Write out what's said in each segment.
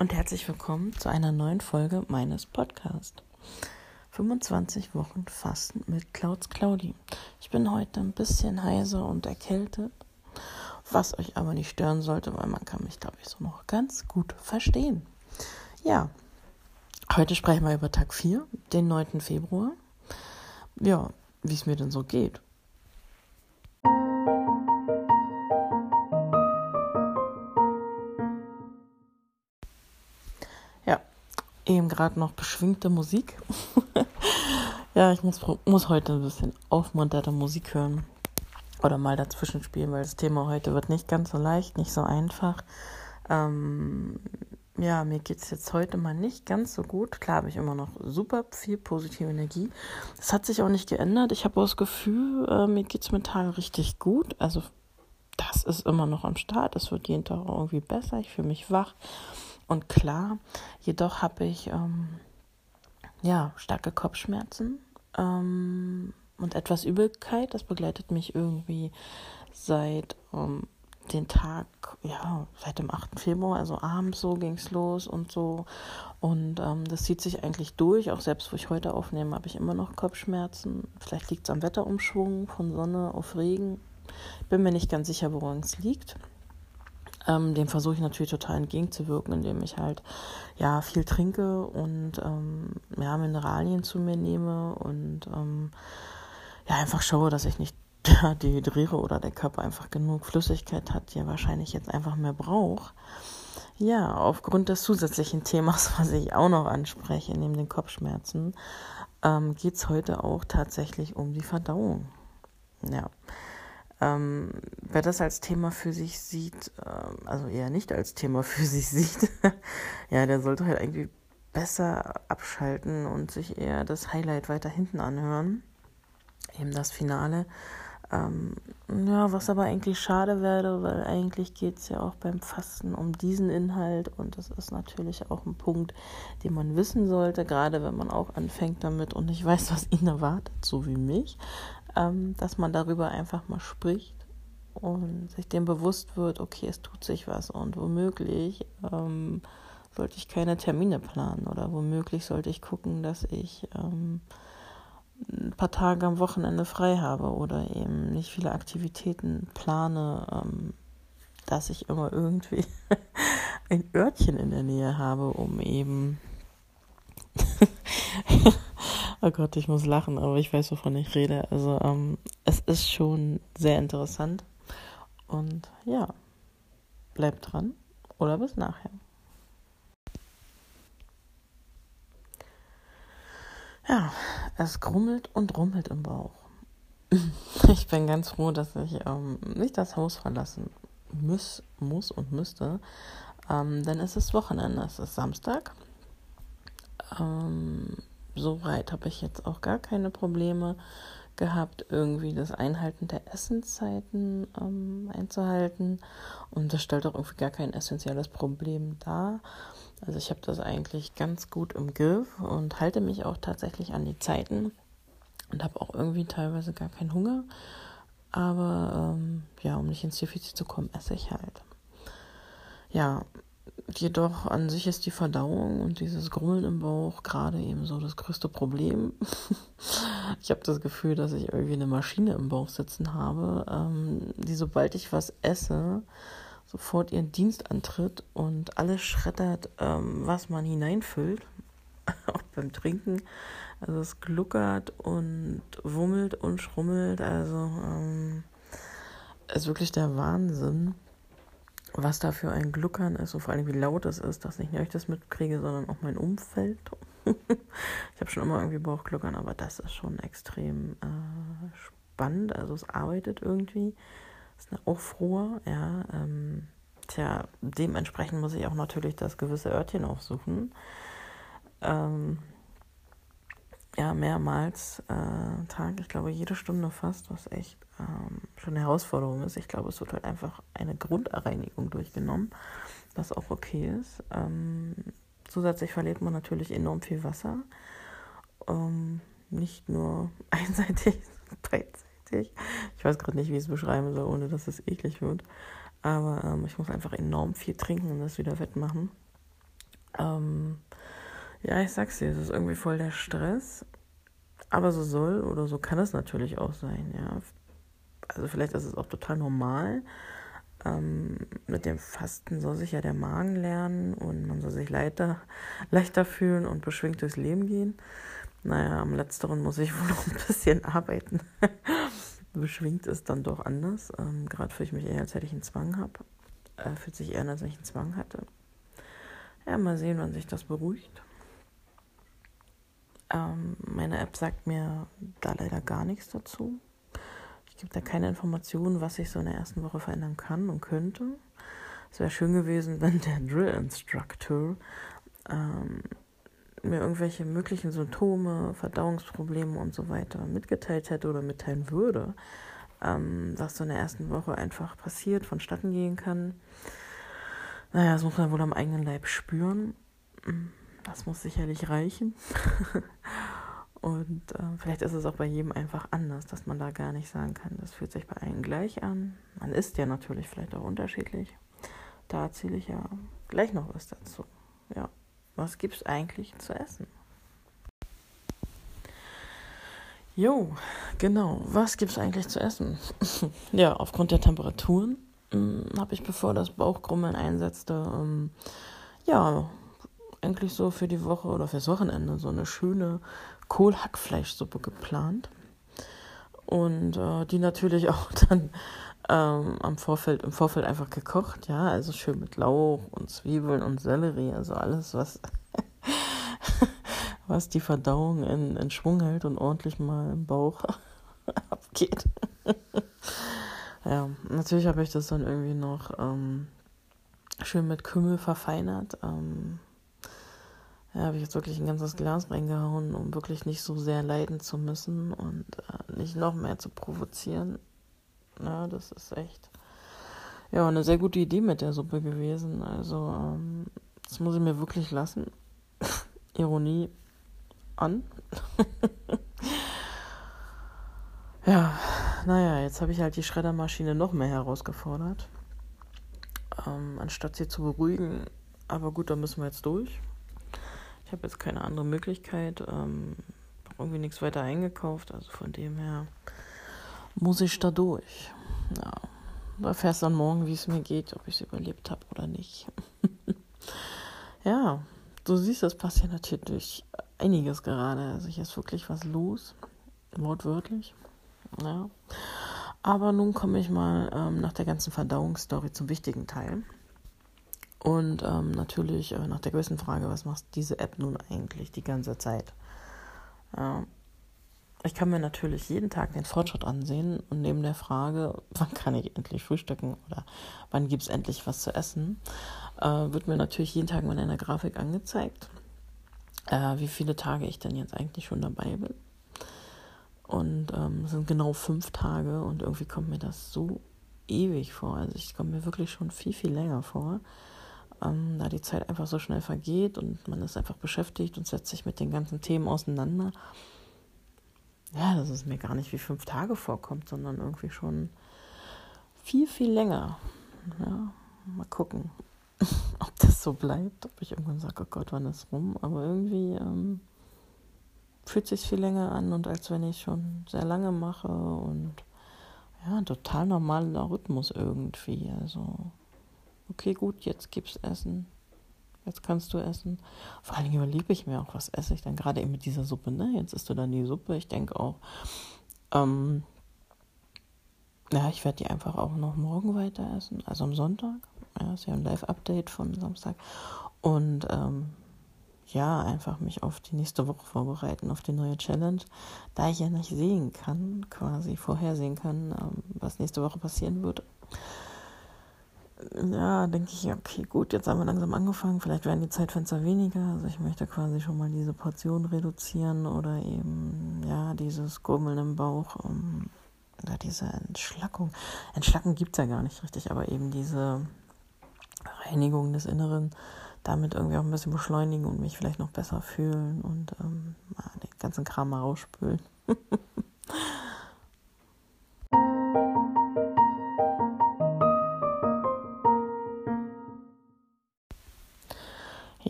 und herzlich willkommen zu einer neuen Folge meines Podcasts. 25 Wochen Fasten mit Clouds Claudi. Ich bin heute ein bisschen heiser und erkältet, was euch aber nicht stören sollte, weil man kann mich, glaube ich, so noch ganz gut verstehen. Ja, heute sprechen wir über Tag 4, den 9. Februar. Ja, wie es mir denn so geht. Gerade noch beschwingte Musik. ja, ich muss, muss heute ein bisschen aufmunterte Musik hören oder mal dazwischen spielen, weil das Thema heute wird nicht ganz so leicht, nicht so einfach. Ähm, ja, mir geht es jetzt heute mal nicht ganz so gut. Klar habe ich immer noch super viel positive Energie. Das hat sich auch nicht geändert. Ich habe auch das Gefühl, äh, mir geht es Tagen richtig gut. Also das ist immer noch am Start. Es wird jeden Tag irgendwie besser. Ich fühle mich wach und klar. Jedoch habe ich ähm, ja starke Kopfschmerzen ähm, und etwas Übelkeit. Das begleitet mich irgendwie seit ähm, den Tag, ja, seit dem 8. Februar, also abends so ging es los und so. Und ähm, das zieht sich eigentlich durch. Auch selbst wo ich heute aufnehme, habe ich immer noch Kopfschmerzen. Vielleicht liegt es am Wetterumschwung von Sonne auf Regen. Bin mir nicht ganz sicher, woran es liegt. Ähm, dem versuche ich natürlich total entgegenzuwirken, indem ich halt ja viel trinke und ähm, ja, Mineralien zu mir nehme und ähm, ja einfach schaue, dass ich nicht ja, dehydriere oder der Körper einfach genug Flüssigkeit hat, die er wahrscheinlich jetzt einfach mehr braucht. Ja, aufgrund des zusätzlichen Themas, was ich auch noch anspreche, neben den Kopfschmerzen, ähm, geht es heute auch tatsächlich um die Verdauung. Ja. Ähm, wer das als Thema für sich sieht, äh, also eher nicht als Thema für sich sieht, ja, der sollte halt irgendwie besser abschalten und sich eher das Highlight weiter hinten anhören. Eben das Finale. Ähm, ja, was aber eigentlich schade wäre, weil eigentlich geht es ja auch beim Fasten um diesen Inhalt und das ist natürlich auch ein Punkt, den man wissen sollte, gerade wenn man auch anfängt damit und nicht weiß, was ihn erwartet, so wie mich ähm, dass man darüber einfach mal spricht und sich dem bewusst wird, okay, es tut sich was und womöglich ähm, sollte ich keine Termine planen oder womöglich sollte ich gucken, dass ich ähm, ein paar Tage am Wochenende frei habe oder eben nicht viele Aktivitäten plane, ähm, dass ich immer irgendwie ein Örtchen in der Nähe habe, um eben Oh Gott, ich muss lachen, aber ich weiß, wovon ich rede. Also ähm, es ist schon sehr interessant. Und ja, bleibt dran oder bis nachher. Ja, es grummelt und rummelt im Bauch. Ich bin ganz froh, dass ich ähm, nicht das Haus verlassen muss, muss und müsste. Ähm, denn es ist Wochenende, es ist Samstag. Ähm, soweit habe ich jetzt auch gar keine Probleme gehabt, irgendwie das Einhalten der Essenszeiten ähm, einzuhalten. Und das stellt auch irgendwie gar kein essentielles Problem dar. Also ich habe das eigentlich ganz gut im Griff und halte mich auch tatsächlich an die Zeiten und habe auch irgendwie teilweise gar keinen Hunger. Aber ähm, ja, um nicht ins Defizit zu kommen, esse ich halt. Ja, Jedoch an sich ist die Verdauung und dieses Grummeln im Bauch gerade eben so das größte Problem. ich habe das Gefühl, dass ich irgendwie eine Maschine im Bauch sitzen habe, ähm, die sobald ich was esse, sofort ihren Dienst antritt und alles schreddert, ähm, was man hineinfüllt. Auch beim Trinken. Also es gluckert und wummelt und schrummelt. Also ähm, ist wirklich der Wahnsinn was da für ein Gluckern ist und vor allem wie laut es ist, dass nicht nur ich das mitkriege, sondern auch mein Umfeld. ich habe schon immer irgendwie Bauchgluckern, aber das ist schon extrem äh, spannend. Also es arbeitet irgendwie. Ist eine Aufruhr, ja. Ähm, tja, dementsprechend muss ich auch natürlich das gewisse Örtchen aufsuchen. Ähm, ja, mehrmals äh, Tag, ich glaube jede Stunde fast, was echt ähm, schon eine Herausforderung ist. Ich glaube, es wird halt einfach eine Grundreinigung durchgenommen, was auch okay ist. Ähm, zusätzlich verliert man natürlich enorm viel Wasser. Ähm, nicht nur einseitig, beidseitig. Ich weiß gerade nicht, wie ich es beschreiben soll, ohne dass es eklig wird. Aber ähm, ich muss einfach enorm viel trinken und das wieder wettmachen. Ähm, ja, ich sag's dir, es ist irgendwie voll der Stress. Aber so soll oder so kann es natürlich auch sein, ja. Also vielleicht ist es auch total normal. Ähm, mit dem Fasten soll sich ja der Magen lernen und man soll sich leichter, leichter fühlen und beschwingt durchs Leben gehen. Naja, am letzteren muss ich wohl noch ein bisschen arbeiten. beschwingt ist dann doch anders. Ähm, Gerade fühle ich mich eher, als hätte ich einen Zwang habe. Äh, fühlt sich eher als wenn ich einen Zwang hatte. Ja, mal sehen, wann sich das beruhigt. Ähm, meine App sagt mir da leider gar nichts dazu. Ich gebe da keine Informationen, was sich so in der ersten Woche verändern kann und könnte. Es wäre schön gewesen, wenn der Drill Instructor ähm, mir irgendwelche möglichen Symptome, Verdauungsprobleme und so weiter mitgeteilt hätte oder mitteilen würde, ähm, was so in der ersten Woche einfach passiert, vonstatten gehen kann. Naja, das muss man wohl am eigenen Leib spüren. Das muss sicherlich reichen. und äh, vielleicht ist es auch bei jedem einfach anders, dass man da gar nicht sagen kann, das fühlt sich bei allen gleich an. Man ist ja natürlich vielleicht auch unterschiedlich. Da erzähle ich ja gleich noch was dazu. Ja, was es eigentlich zu essen? Jo, genau. Was gibt es eigentlich zu essen? ja, aufgrund der Temperaturen hm, habe ich, bevor das Bauchgrummeln einsetzte, ähm, ja, eigentlich so für die Woche oder fürs Wochenende so eine schöne Kohlhackfleischsuppe geplant. Und äh, die natürlich auch dann ähm, am Vorfeld, im Vorfeld einfach gekocht, ja, also schön mit Lauch und Zwiebeln und Sellerie, also alles, was, was die Verdauung in, in Schwung hält und ordentlich mal im Bauch abgeht. ja, natürlich habe ich das dann irgendwie noch ähm, schön mit Kümmel verfeinert. Ähm, ja, habe ich jetzt wirklich ein ganzes Glas reingehauen, um wirklich nicht so sehr leiden zu müssen und äh, nicht noch mehr zu provozieren. Ja, das ist echt ja eine sehr gute Idee mit der Suppe gewesen. Also ähm, das muss ich mir wirklich lassen. Ironie an. ja, naja, jetzt habe ich halt die Schreddermaschine noch mehr herausgefordert. Ähm, anstatt sie zu beruhigen. Aber gut, da müssen wir jetzt durch. Ich habe jetzt keine andere Möglichkeit. Ähm, irgendwie nichts weiter eingekauft. Also von dem her muss ich da durch. Ja, da erfährst dann morgen, wie es mir geht, ob ich es überlebt habe oder nicht. ja, du siehst, es passiert natürlich einiges gerade. Also hier ist wirklich was los, wortwörtlich. Ja. Aber nun komme ich mal ähm, nach der ganzen Verdauungsstory zum wichtigen Teil. Und ähm, natürlich äh, nach der größten Frage, was macht diese App nun eigentlich die ganze Zeit? Ja. Ich kann mir natürlich jeden Tag den Fortschritt ansehen und neben der Frage, wann kann ich endlich frühstücken oder wann gibt es endlich was zu essen, äh, wird mir natürlich jeden Tag mal in einer Grafik angezeigt, äh, wie viele Tage ich denn jetzt eigentlich schon dabei bin. Und ähm, es sind genau fünf Tage und irgendwie kommt mir das so ewig vor. Also ich komme mir wirklich schon viel, viel länger vor ähm, da die Zeit einfach so schnell vergeht und man ist einfach beschäftigt und setzt sich mit den ganzen Themen auseinander. Ja, dass es mir gar nicht wie fünf Tage vorkommt, sondern irgendwie schon viel, viel länger. Ja, mal gucken, ob das so bleibt, ob ich irgendwann sage, oh Gott, wann ist rum. Aber irgendwie ähm, fühlt sich viel länger an und als wenn ich schon sehr lange mache und ja, total normaler Rhythmus irgendwie. Also okay, gut, jetzt gibt's Essen. Jetzt kannst du essen. Vor allen Dingen überlege ich mir auch, was esse ich dann gerade eben mit dieser Suppe. Ne? Jetzt isst du dann die Suppe. Ich denke auch, ähm, ja, ich werde die einfach auch noch morgen weiter essen. Also am Sonntag. Ja, ist ja ein Live-Update von Samstag. Und ähm, ja, einfach mich auf die nächste Woche vorbereiten, auf die neue Challenge. Da ich ja nicht sehen kann, quasi vorhersehen kann, ähm, was nächste Woche passieren wird ja, denke ich, okay, gut, jetzt haben wir langsam angefangen, vielleicht werden die Zeitfenster weniger. Also ich möchte quasi schon mal diese Portion reduzieren oder eben, ja, dieses Gurmeln im Bauch, um, oder diese Entschlackung. Entschlacken gibt es ja gar nicht richtig, aber eben diese Reinigung des Inneren damit irgendwie auch ein bisschen beschleunigen und mich vielleicht noch besser fühlen und ähm, den ganzen Kram mal rausspülen.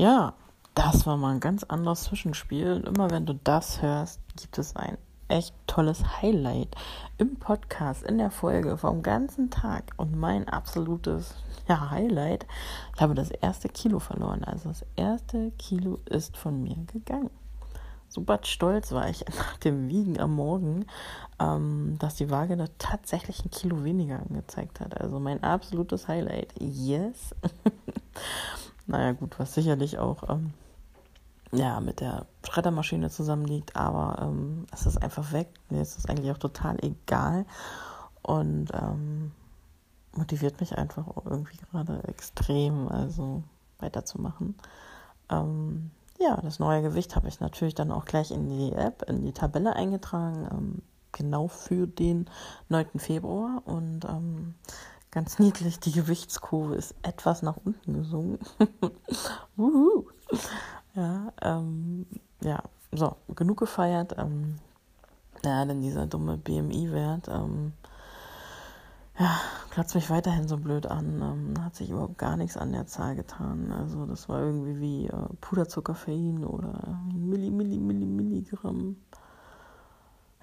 Ja, Das war mal ein ganz anderes Zwischenspiel. Und immer wenn du das hörst, gibt es ein echt tolles Highlight im Podcast, in der Folge vom ganzen Tag. Und mein absolutes ja, Highlight, ich habe das erste Kilo verloren. Also das erste Kilo ist von mir gegangen. Super stolz war ich nach dem Wiegen am Morgen, ähm, dass die Waage da tatsächlich ein Kilo weniger angezeigt hat. Also mein absolutes Highlight. Yes. naja, gut, was sicherlich auch ähm, ja, mit der Schreddermaschine zusammenliegt, aber ähm, es ist einfach weg. Mir ist es eigentlich auch total egal und ähm, motiviert mich einfach irgendwie gerade extrem, also weiterzumachen. Ähm, ja, das neue Gewicht habe ich natürlich dann auch gleich in die App, in die Tabelle eingetragen, ähm, genau für den 9. Februar und ähm, ganz niedlich, die Gewichtskurve ist etwas nach unten gesungen. Ja, ähm, ja, so, genug gefeiert. Ähm, ja, denn dieser dumme BMI-Wert, ähm, ja, platzt mich weiterhin so blöd an. Ähm, hat sich überhaupt gar nichts an der Zahl getan. Also das war irgendwie wie äh, Puderzuckerfein oder Milli, Milli, Milli, Milligramm.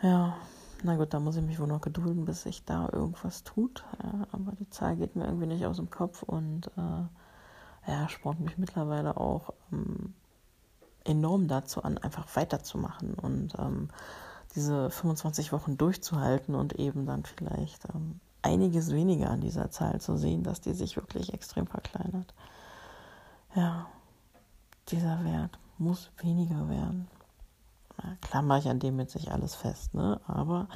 Ja, na gut, da muss ich mich wohl noch gedulden, bis sich da irgendwas tut. Ja, aber die Zahl geht mir irgendwie nicht aus dem Kopf und äh, ja, spornt mich mittlerweile auch ähm, enorm dazu an, einfach weiterzumachen und ähm, diese 25 Wochen durchzuhalten und eben dann vielleicht ähm, einiges weniger an dieser Zahl zu sehen, dass die sich wirklich extrem verkleinert. Ja, dieser Wert muss weniger werden. Klar ich an dem mit sich alles fest, ne? aber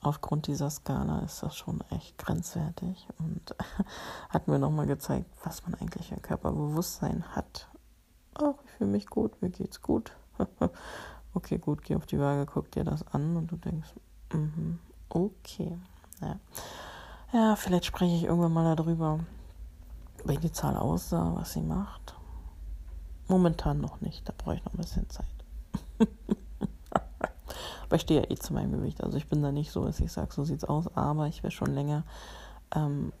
aufgrund dieser Skala ist das schon echt grenzwertig und hat mir nochmal gezeigt, was man eigentlich für Körperbewusstsein hat ach, ich fühle mich gut, mir geht's gut. okay, gut, geh auf die Waage, guck dir das an und du denkst, mm okay. Ja. ja, vielleicht spreche ich irgendwann mal darüber, wie die Zahl aussah, was sie macht. Momentan noch nicht, da brauche ich noch ein bisschen Zeit. aber ich stehe ja eh zu meinem Gewicht. Also ich bin da nicht so, dass ich sage, so sieht's aus, aber ich wäre schon länger ähm,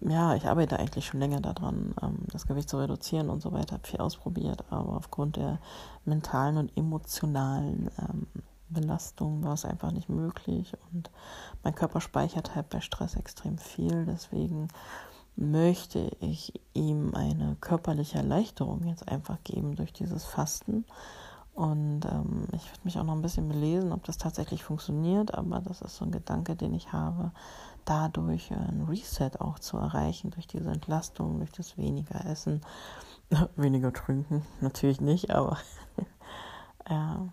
ja, ich arbeite eigentlich schon länger daran, ähm, das Gewicht zu reduzieren und so weiter, habe viel ausprobiert, aber aufgrund der mentalen und emotionalen ähm, Belastung war es einfach nicht möglich und mein Körper speichert halt bei Stress extrem viel, deswegen möchte ich ihm eine körperliche Erleichterung jetzt einfach geben durch dieses Fasten. Und ähm, ich werde mich auch noch ein bisschen belesen, ob das tatsächlich funktioniert, aber das ist so ein Gedanke, den ich habe, dadurch ein Reset auch zu erreichen, durch diese Entlastung, durch das weniger Essen, weniger Trinken, natürlich nicht, aber ja,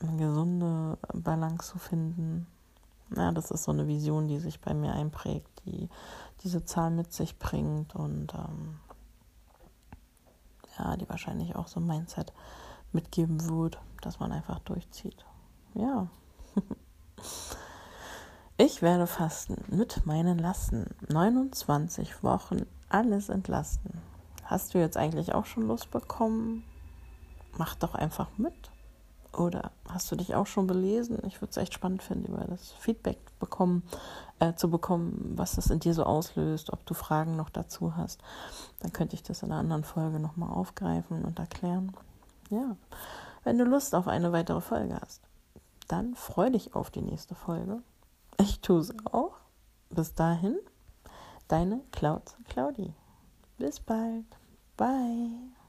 eine gesunde Balance zu finden. Ja, das ist so eine Vision, die sich bei mir einprägt, die diese Zahl mit sich bringt und ähm, ja, die wahrscheinlich auch so ein Mindset mitgeben wird, dass man einfach durchzieht. Ja. Ich werde fasten mit meinen Lasten. 29 Wochen alles entlasten. Hast du jetzt eigentlich auch schon Lust bekommen? Mach doch einfach mit. Oder hast du dich auch schon belesen? Ich würde es echt spannend finden, über das Feedback bekommen, äh, zu bekommen, was das in dir so auslöst, ob du Fragen noch dazu hast. Dann könnte ich das in einer anderen Folge nochmal aufgreifen und erklären. Ja, wenn du Lust auf eine weitere Folge hast, dann freu dich auf die nächste Folge. Ich tue es auch. Bis dahin, deine Clouds Claudi. Bis bald. Bye.